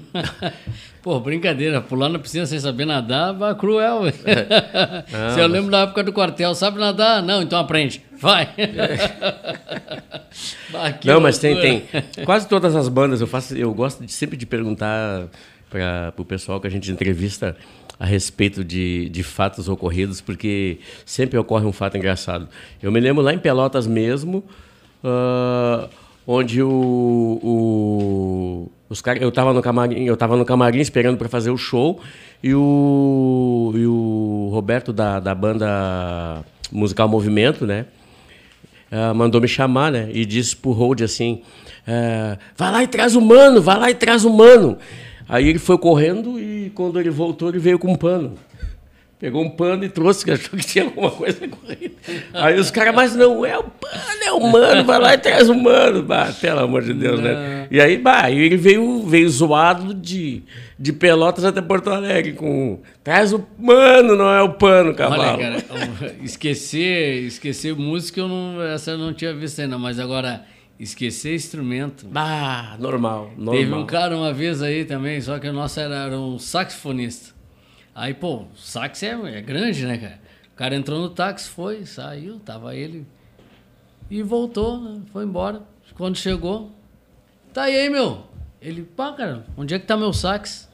Pô, brincadeira, pular na piscina sem saber nadar, vai cruel. velho. Ah, Se eu lembro da época do quartel, sabe nadar? Não, então aprende. Vai. Bah, que Não, mas tem, tem. Quase todas as bandas eu faço, eu gosto de, sempre de perguntar para o pessoal que a gente entrevista a respeito de, de fatos ocorridos, porque sempre ocorre um fato engraçado. Eu me lembro lá em Pelotas mesmo, ah, onde o, o- os cara, eu estava no camarim, eu tava no camarim esperando para fazer o show E o, e o Roberto da, da banda musical Movimento, né? ah, mandou me chamar, né? E disse pro Hold assim: ah, vai lá e traz o mano, vai lá e traz o mano. Aí ele foi correndo e quando ele voltou, ele veio com um pano. Pegou um pano e trouxe, que achou que tinha alguma coisa correndo. Aí os caras, mas não é o pano, é o mano, vai lá e traz o mano. Bah, pelo amor de Deus, né? E aí, bah, ele veio, veio zoado de, de Pelotas até Porto Alegre com. Traz o mano, não é o pano, cavalo. Olha, cara, esquecer, esquecer música, eu não, essa eu não tinha visto ainda, mas agora, esquecer instrumento. Ah, normal, normal. Teve um cara uma vez aí também, só que o nosso era, era um saxofonista. Aí, pô, sax é, é grande, né, cara? O cara entrou no táxi, foi, saiu, tava ele. E voltou, né? foi embora. Quando chegou, tá aí, meu. Ele, pá, cara, onde é que tá meu sax?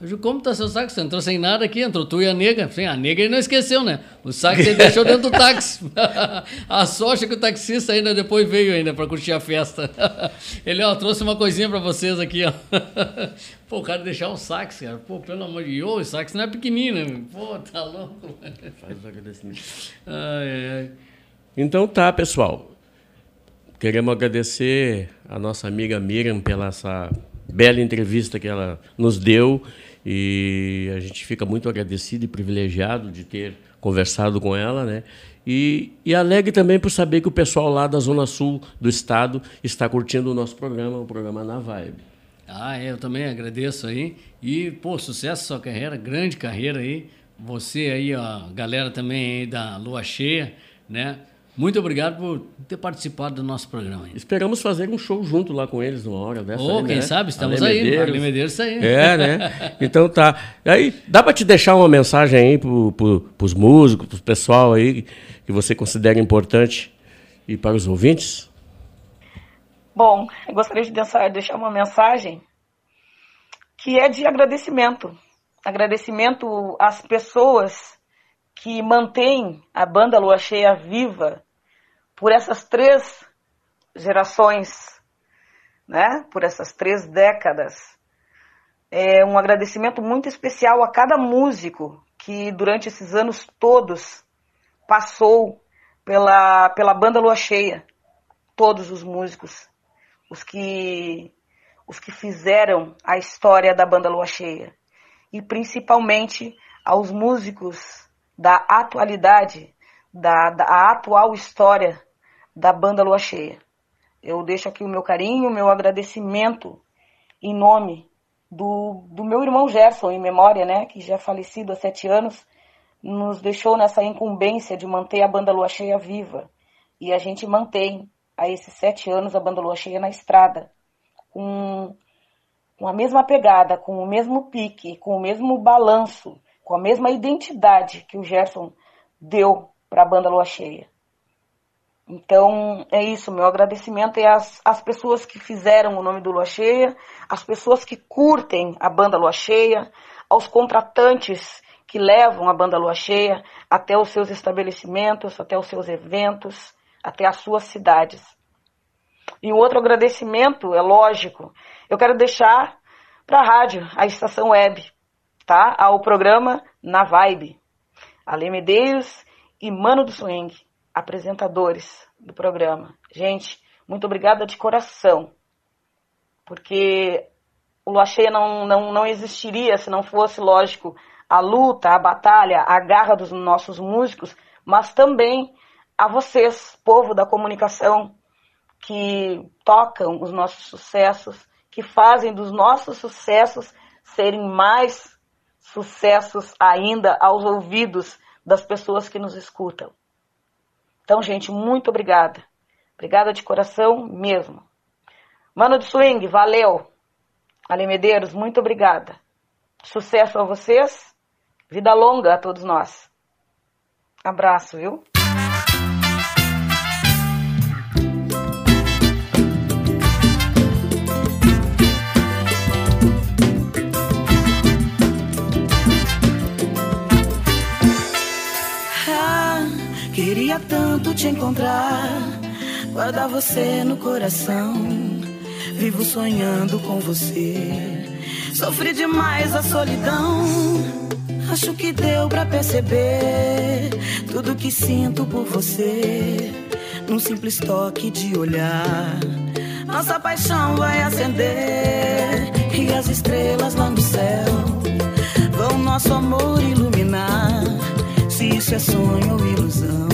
Eu digo, como tá seu sax? Você entrou sem nada aqui, entrou tu e a nega. Sim, a nega ele não esqueceu, né? O sax ele deixou dentro do táxi. a sorte é que o taxista ainda depois veio ainda pra curtir a festa. ele, ó, trouxe uma coisinha pra vocês aqui, ó. Pô, o cara deixar o sax, cara. Pô, pelo amor de Deus, o sax não é pequenino. né? Pô, tá louco. Faz o agradecimento. Ai, ai. Então tá, pessoal. Queremos agradecer a nossa amiga Miriam pela essa bela entrevista que ela nos deu e a gente fica muito agradecido e privilegiado de ter conversado com ela, né? E, e alegre também por saber que o pessoal lá da Zona Sul do estado está curtindo o nosso programa, o programa Na Vibe. Ah, é, eu também agradeço aí. E, pô, sucesso sua carreira, grande carreira aí. Você aí, ó, galera também aí da Lua Cheia, né? Muito obrigado por ter participado do nosso programa. aí. Esperamos fazer um show junto lá com eles numa hora dessa. Ô, aí, quem né? sabe, estamos Ale aí. Medeiros. Ale Medeiros tá aí. É, né? Então tá. Aí, dá para te deixar uma mensagem aí pro, pro, pros músicos, pro pessoal aí que você considera importante e para os ouvintes? Bom, eu gostaria de deixar, deixar uma mensagem que é de agradecimento. Agradecimento às pessoas que mantêm a banda Lua Cheia viva por essas três gerações, né? Por essas três décadas. É um agradecimento muito especial a cada músico que durante esses anos todos passou pela, pela banda Lua Cheia. Todos os músicos, os que, os que fizeram a história da banda Lua Cheia. E principalmente aos músicos da atualidade, da, da atual história da banda Lua Cheia. Eu deixo aqui o meu carinho, o meu agradecimento em nome do, do meu irmão Gerson, em memória, né, que já é falecido há sete anos, nos deixou nessa incumbência de manter a banda Lua Cheia viva. E a gente mantém, há esses sete anos, a banda Lua Cheia na estrada, com, com a mesma pegada, com o mesmo pique, com o mesmo balanço, com a mesma identidade que o Gerson deu para a banda Lua Cheia. Então, é isso, meu agradecimento é às, às pessoas que fizeram o nome do Lua Cheia, às pessoas que curtem a banda Lua Cheia, aos contratantes que levam a banda Lua Cheia até os seus estabelecimentos, até os seus eventos, até as suas cidades. E um outro agradecimento, é lógico, eu quero deixar para a rádio, a estação web, tá? Ao programa Na Vibe. Ale Medeiros e Mano do Swing, apresentadores do programa. Gente, muito obrigada de coração, porque o Lua Cheia não, não, não existiria se não fosse, lógico, a luta, a batalha, a garra dos nossos músicos, mas também a vocês, povo da comunicação, que tocam os nossos sucessos, que fazem dos nossos sucessos serem mais sucessos ainda aos ouvidos das pessoas que nos escutam. Então, gente, muito obrigada. Obrigada de coração mesmo. Mano do Swing, valeu. Ale Medeiros, muito obrigada. Sucesso a vocês. Vida longa a todos nós. Abraço, viu? Tanto te encontrar, guardar você no coração. Vivo sonhando com você. Sofri demais a solidão. Acho que deu pra perceber tudo que sinto por você. Num simples toque de olhar. Nossa paixão vai acender. E as estrelas lá no céu vão nosso amor iluminar. Se isso é sonho ou ilusão,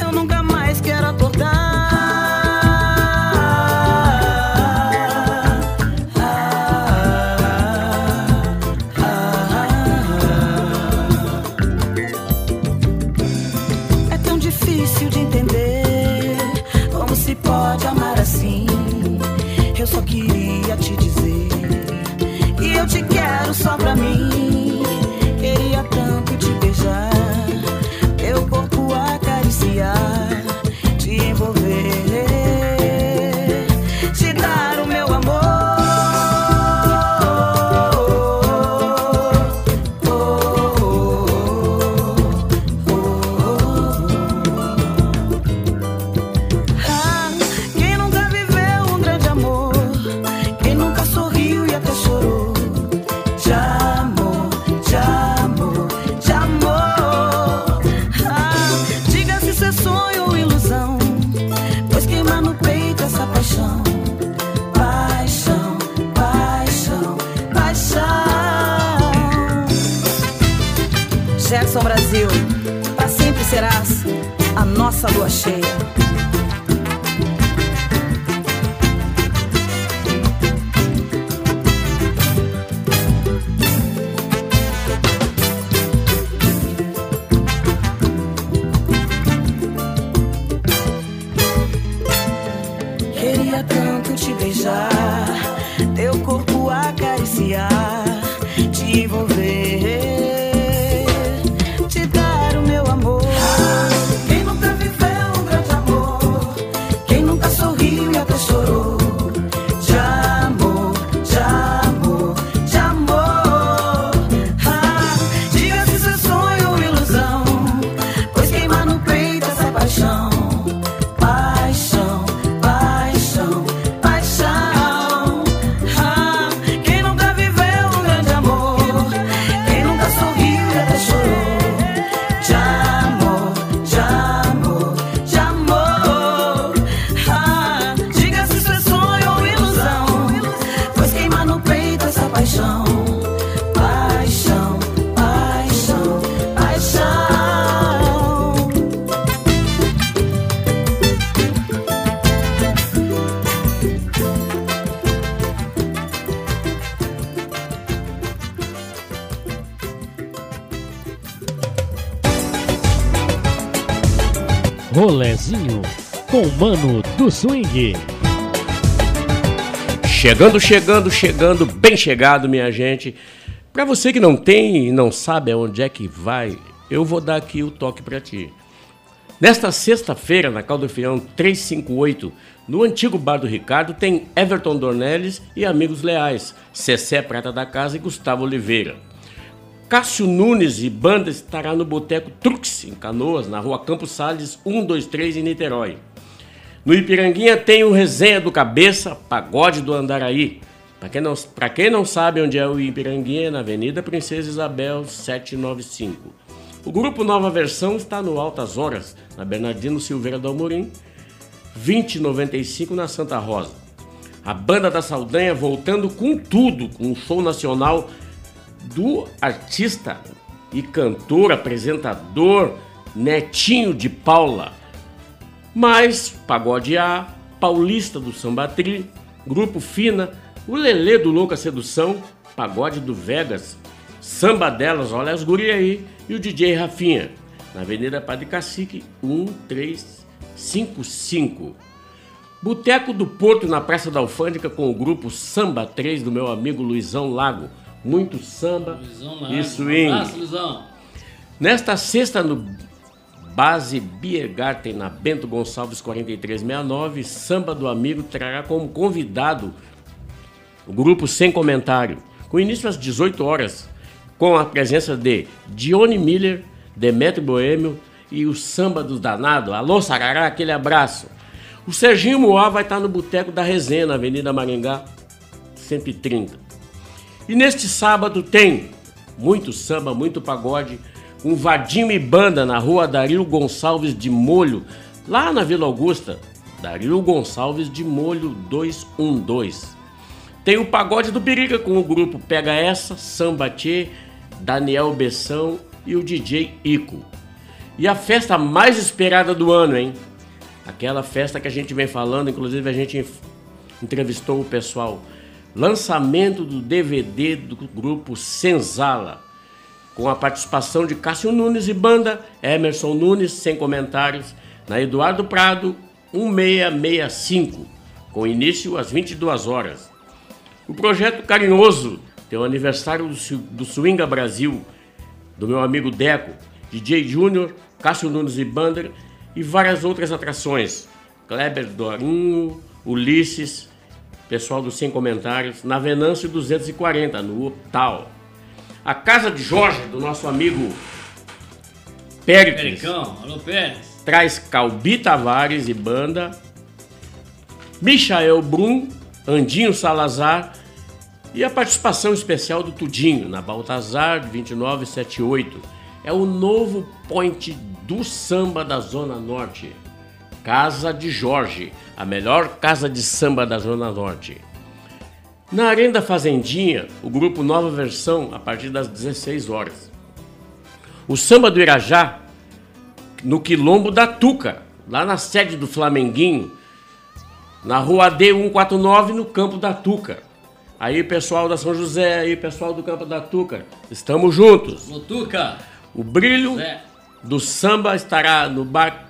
eu nunca mais quero acordar. Rolezinho com Mano do Swing. Chegando, chegando, chegando, bem chegado, minha gente. Para você que não tem e não sabe aonde é que vai, eu vou dar aqui o toque para ti. Nesta sexta-feira, na Caldo Feirão 358, no antigo bar do Ricardo, tem Everton Dornelles e amigos leais, Cessé Prata da Casa e Gustavo Oliveira. Cássio Nunes e banda estará no Boteco Trux, em Canoas, na rua Campos Salles 123, em Niterói. No Ipiranguinha tem o Resenha do Cabeça, Pagode do Andaraí. Para quem, não, quem não sabe onde é o Ipiranguinha, é na Avenida Princesa Isabel 795. O grupo Nova Versão está no Altas Horas, na Bernardino Silveira do Amorim, 2095 na Santa Rosa. A Banda da Saldanha voltando com tudo, com um show nacional do artista e cantor, apresentador Netinho de Paula. Mais Pagode A, Paulista do Sambatri, Grupo Fina, o Lelê do Louca Sedução, Pagode do Vegas, Samba Delas, olha as gurias aí, e o DJ Rafinha, na Avenida Padre Cacique 1355. Boteco do Porto na Praça da Alfândega com o grupo Samba 3 do meu amigo Luizão Lago. Muito samba Luizão Lago. e swing. Um abraço, Luizão. Nesta sexta, no Base Biergarten, na Bento Gonçalves 4369, Samba do Amigo trará como convidado o grupo Sem Comentário, com início às 18 horas, com a presença de Dione Miller, Demetrio Boêmio e o Samba dos Danados. Alô, Sarará, aquele abraço. O Serginho Moá vai estar no Boteco da Resenha, na Avenida Maringá 130. E neste sábado tem muito samba, muito pagode, um Vadinho e Banda na rua Dario Gonçalves de Molho, lá na Vila Augusta. Dario Gonçalves de Molho 212. Tem o Pagode do Biriga com o grupo Pega Essa, Samba Tchê, Daniel Bessão e o DJ Ico. E a festa mais esperada do ano, hein? Aquela festa que a gente vem falando, inclusive a gente entrevistou o pessoal. Lançamento do DVD do grupo Senzala, com a participação de Cássio Nunes e banda, Emerson Nunes, sem comentários, na Eduardo Prado, 1665, com início às 22 horas. O projeto Carinhoso tem o aniversário do, Swinga Brasil, do meu amigo Deco, DJ Júnior, Cássio Nunes e Bander e várias outras atrações. Kleber Dorinho, Ulisses, pessoal do Sem Comentários, na Venâncio 240, no Optal. A Casa de Jorge, do nosso amigo Péricles, Pericão, alô Pérez. traz Calbi Tavares e banda, Michael Brum, Andinho Salazar e a participação especial do Tudinho na Baltazar 2978. É o novo point do samba da Zona Norte. Casa de Jorge, a melhor casa de samba da Zona Norte. Na Arena da Fazendinha, o grupo Nova Versão, a partir das 16 horas. O samba do Irajá, no Quilombo da Tuca, lá na sede do Flamenguinho, na rua D149, no Campo da Tuca. Aí, pessoal da São José, aí, pessoal do Campo da Tuca, estamos juntos. Motuca. O brilho Zé. do samba estará no bar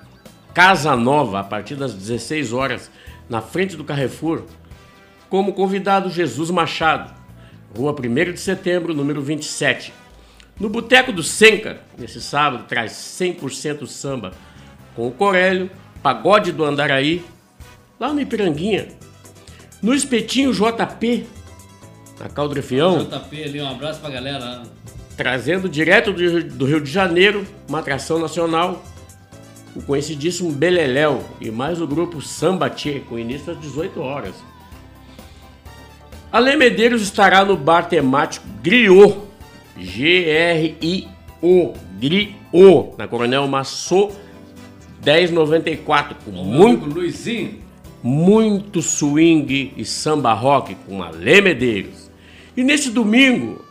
Casa Nova, a partir das 16 horas, na frente do Carrefour, como convidado Jesus Machado, rua 1 de setembro, número 27. No Boteco do Senca, nesse sábado, traz 100% samba com o Corélio, Pagode do Andaraí, lá no Ipiranguinha. No Espetinho JP, na Caldrefião, JP ali, um abraço pra galera. trazendo direto do do Rio de Janeiro uma atração nacional, o conhecidíssimo Beleléu e mais o grupo Samba Tchê, com início às 18 horas. Ale Medeiros estará no bar temático Griot, G-R-I-O, Griot, na Coronel Massot 1094, com muito, Luizinho. muito swing e samba rock com Ale Medeiros. E nesse domingo,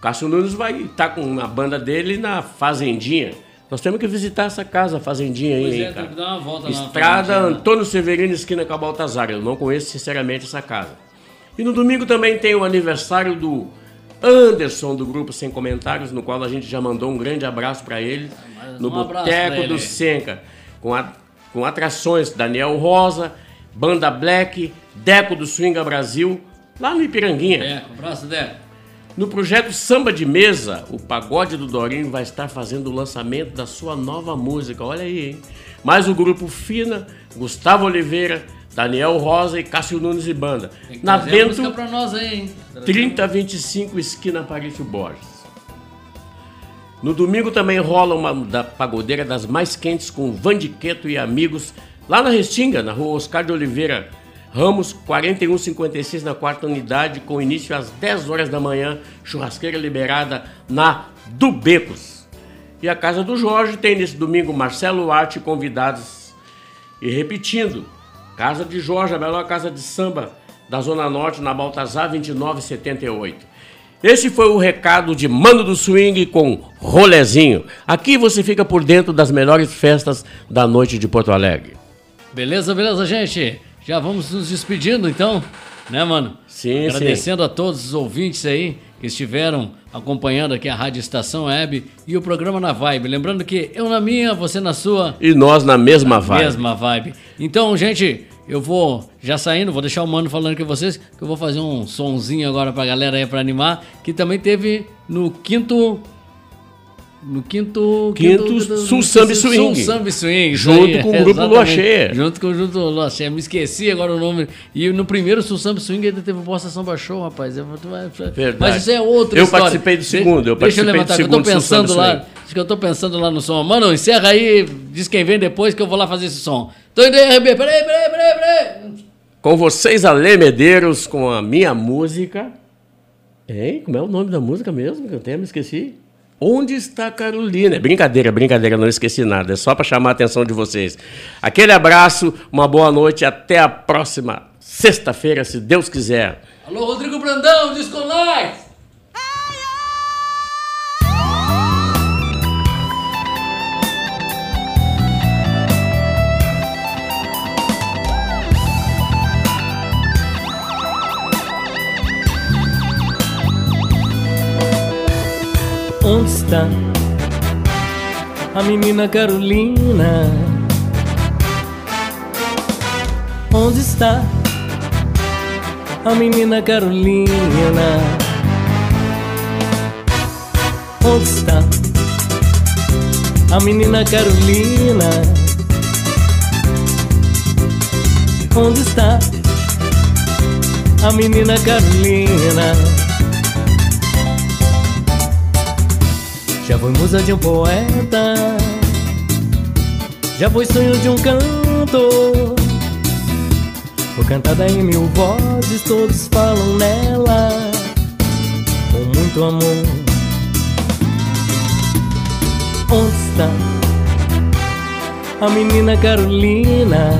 Cássio Nunes vai estar com a banda dele na Fazendinha. Nós temos que visitar essa casa, a Fazendinha aí, Pois hein, é, tem cara? que dar uma volta Estrada lá. Antônio Severino, esquina com a Baltazar. Eu não conheço sinceramente essa casa. E no domingo também tem o aniversário do Anderson do grupo Sem Comentários, no qual a gente já mandou um grande abraço para ele, no um Boteco do Senca, com, a- com atrações Daniel Rosa, Banda Black, Deco do Swinga Brasil, lá no Ipiranguinha. É, um abraço, Deco. No projeto Samba de Mesa, o Pagode do Dorinho vai estar fazendo o lançamento da sua nova música. Olha aí, hein? Mais o grupo Fina, Gustavo Oliveira, Daniel Rosa e Cássio Nunes e Banda. Na Bento, aí, hein? 3025, esquina Parício Borges. No domingo também rola uma da pagodeira das mais quentes com Vandiqueto e amigos, lá na Restinga, na rua Oscar de Oliveira Ramos, 4156, na quarta unidade, com início às 10 horas da manhã, churrasqueira liberada na do Becos. E a Casa do Jorge tem nesse domingo Marcelo Arte convidados. E repetindo, Casa de Jorge, a melhor casa de samba da Zona Norte, na Baltazar 2978. Esse foi o recado de Mano do Swing com Rolezinho. Aqui você fica por dentro das melhores festas da noite de Porto Alegre. Beleza, beleza, gente? Já vamos nos despedindo então, né, mano? Sim, Agradecendo a todos os ouvintes aí que estiveram acompanhando aqui a Rádio Estação Web e o programa na Vibe. Lembrando que eu na minha, você na sua, E nós na mesma vibe. mesma vibe. Então, gente, eu vou já saindo, vou deixar o mano falando com vocês, que eu vou fazer um sonzinho agora pra galera aí pra animar, que também teve no quinto no quinto Quinto Sul Samba Swing. Sul Samba Swing, Junto aí, com o grupo. Lua Cheia. Junto com o grupo Lua Cheia. Me esqueci agora o nome. E no primeiro Sul Samba Swing ainda teve o Bossa Samba Show, rapaz. Verdade. Mas isso é outra Eu história. participei do segundo, eu Deixa eu levantar, que eu tô pensando lá. Acho que eu tô pensando lá no som. Mano, encerra aí, diz quem vem depois que eu vou lá fazer esse som. Tô indo aí, RB. Peraí, peraí, peraí, peraí. Com vocês, Ale Medeiros, com a minha música. Hein? Como é o nome da música mesmo? Que eu até me esqueci. Onde está Carolina? É brincadeira, brincadeira, não esqueci nada. É só para chamar a atenção de vocês. Aquele abraço, uma boa noite, até a próxima sexta-feira, se Deus quiser. Alô, Rodrigo Brandão, Disco Onde está a menina Carolina? Onde está a menina Carolina? Onde está a menina Carolina? Onde está a menina Carolina? Já foi musa de um poeta, já foi sonho de um cantor. Foi cantada em mil vozes, todos falam nela com muito amor. Onde está a menina Carolina?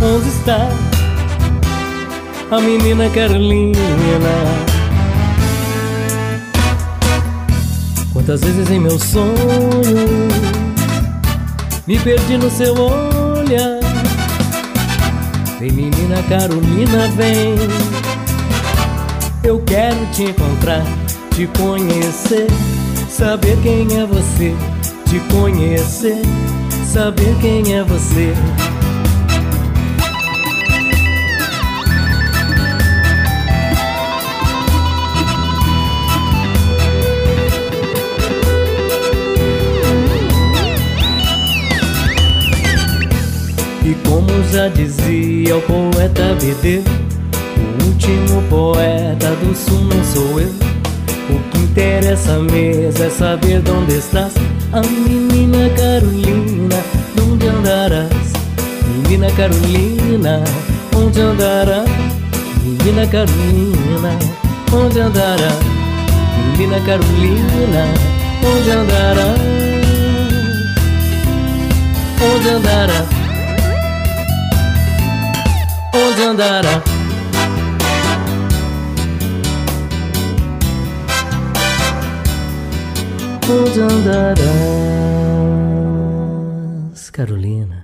Onde está a menina Carolina? Quantas vezes em meu sonho me perdi no seu olhar. Vem, menina Carolina, vem. Eu quero te encontrar, te conhecer, saber quem é você. Te conhecer, saber quem é você. Dizia o poeta BD, o último poeta do sul não sou eu. O que interessa mesmo é saber de onde estás, a menina Carolina, onde andarás? Menina Carolina, onde andarás? Menina Carolina, onde andarás? Menina Carolina, onde andarás? Onde andarás? Andará? Onde andarás, Carolina?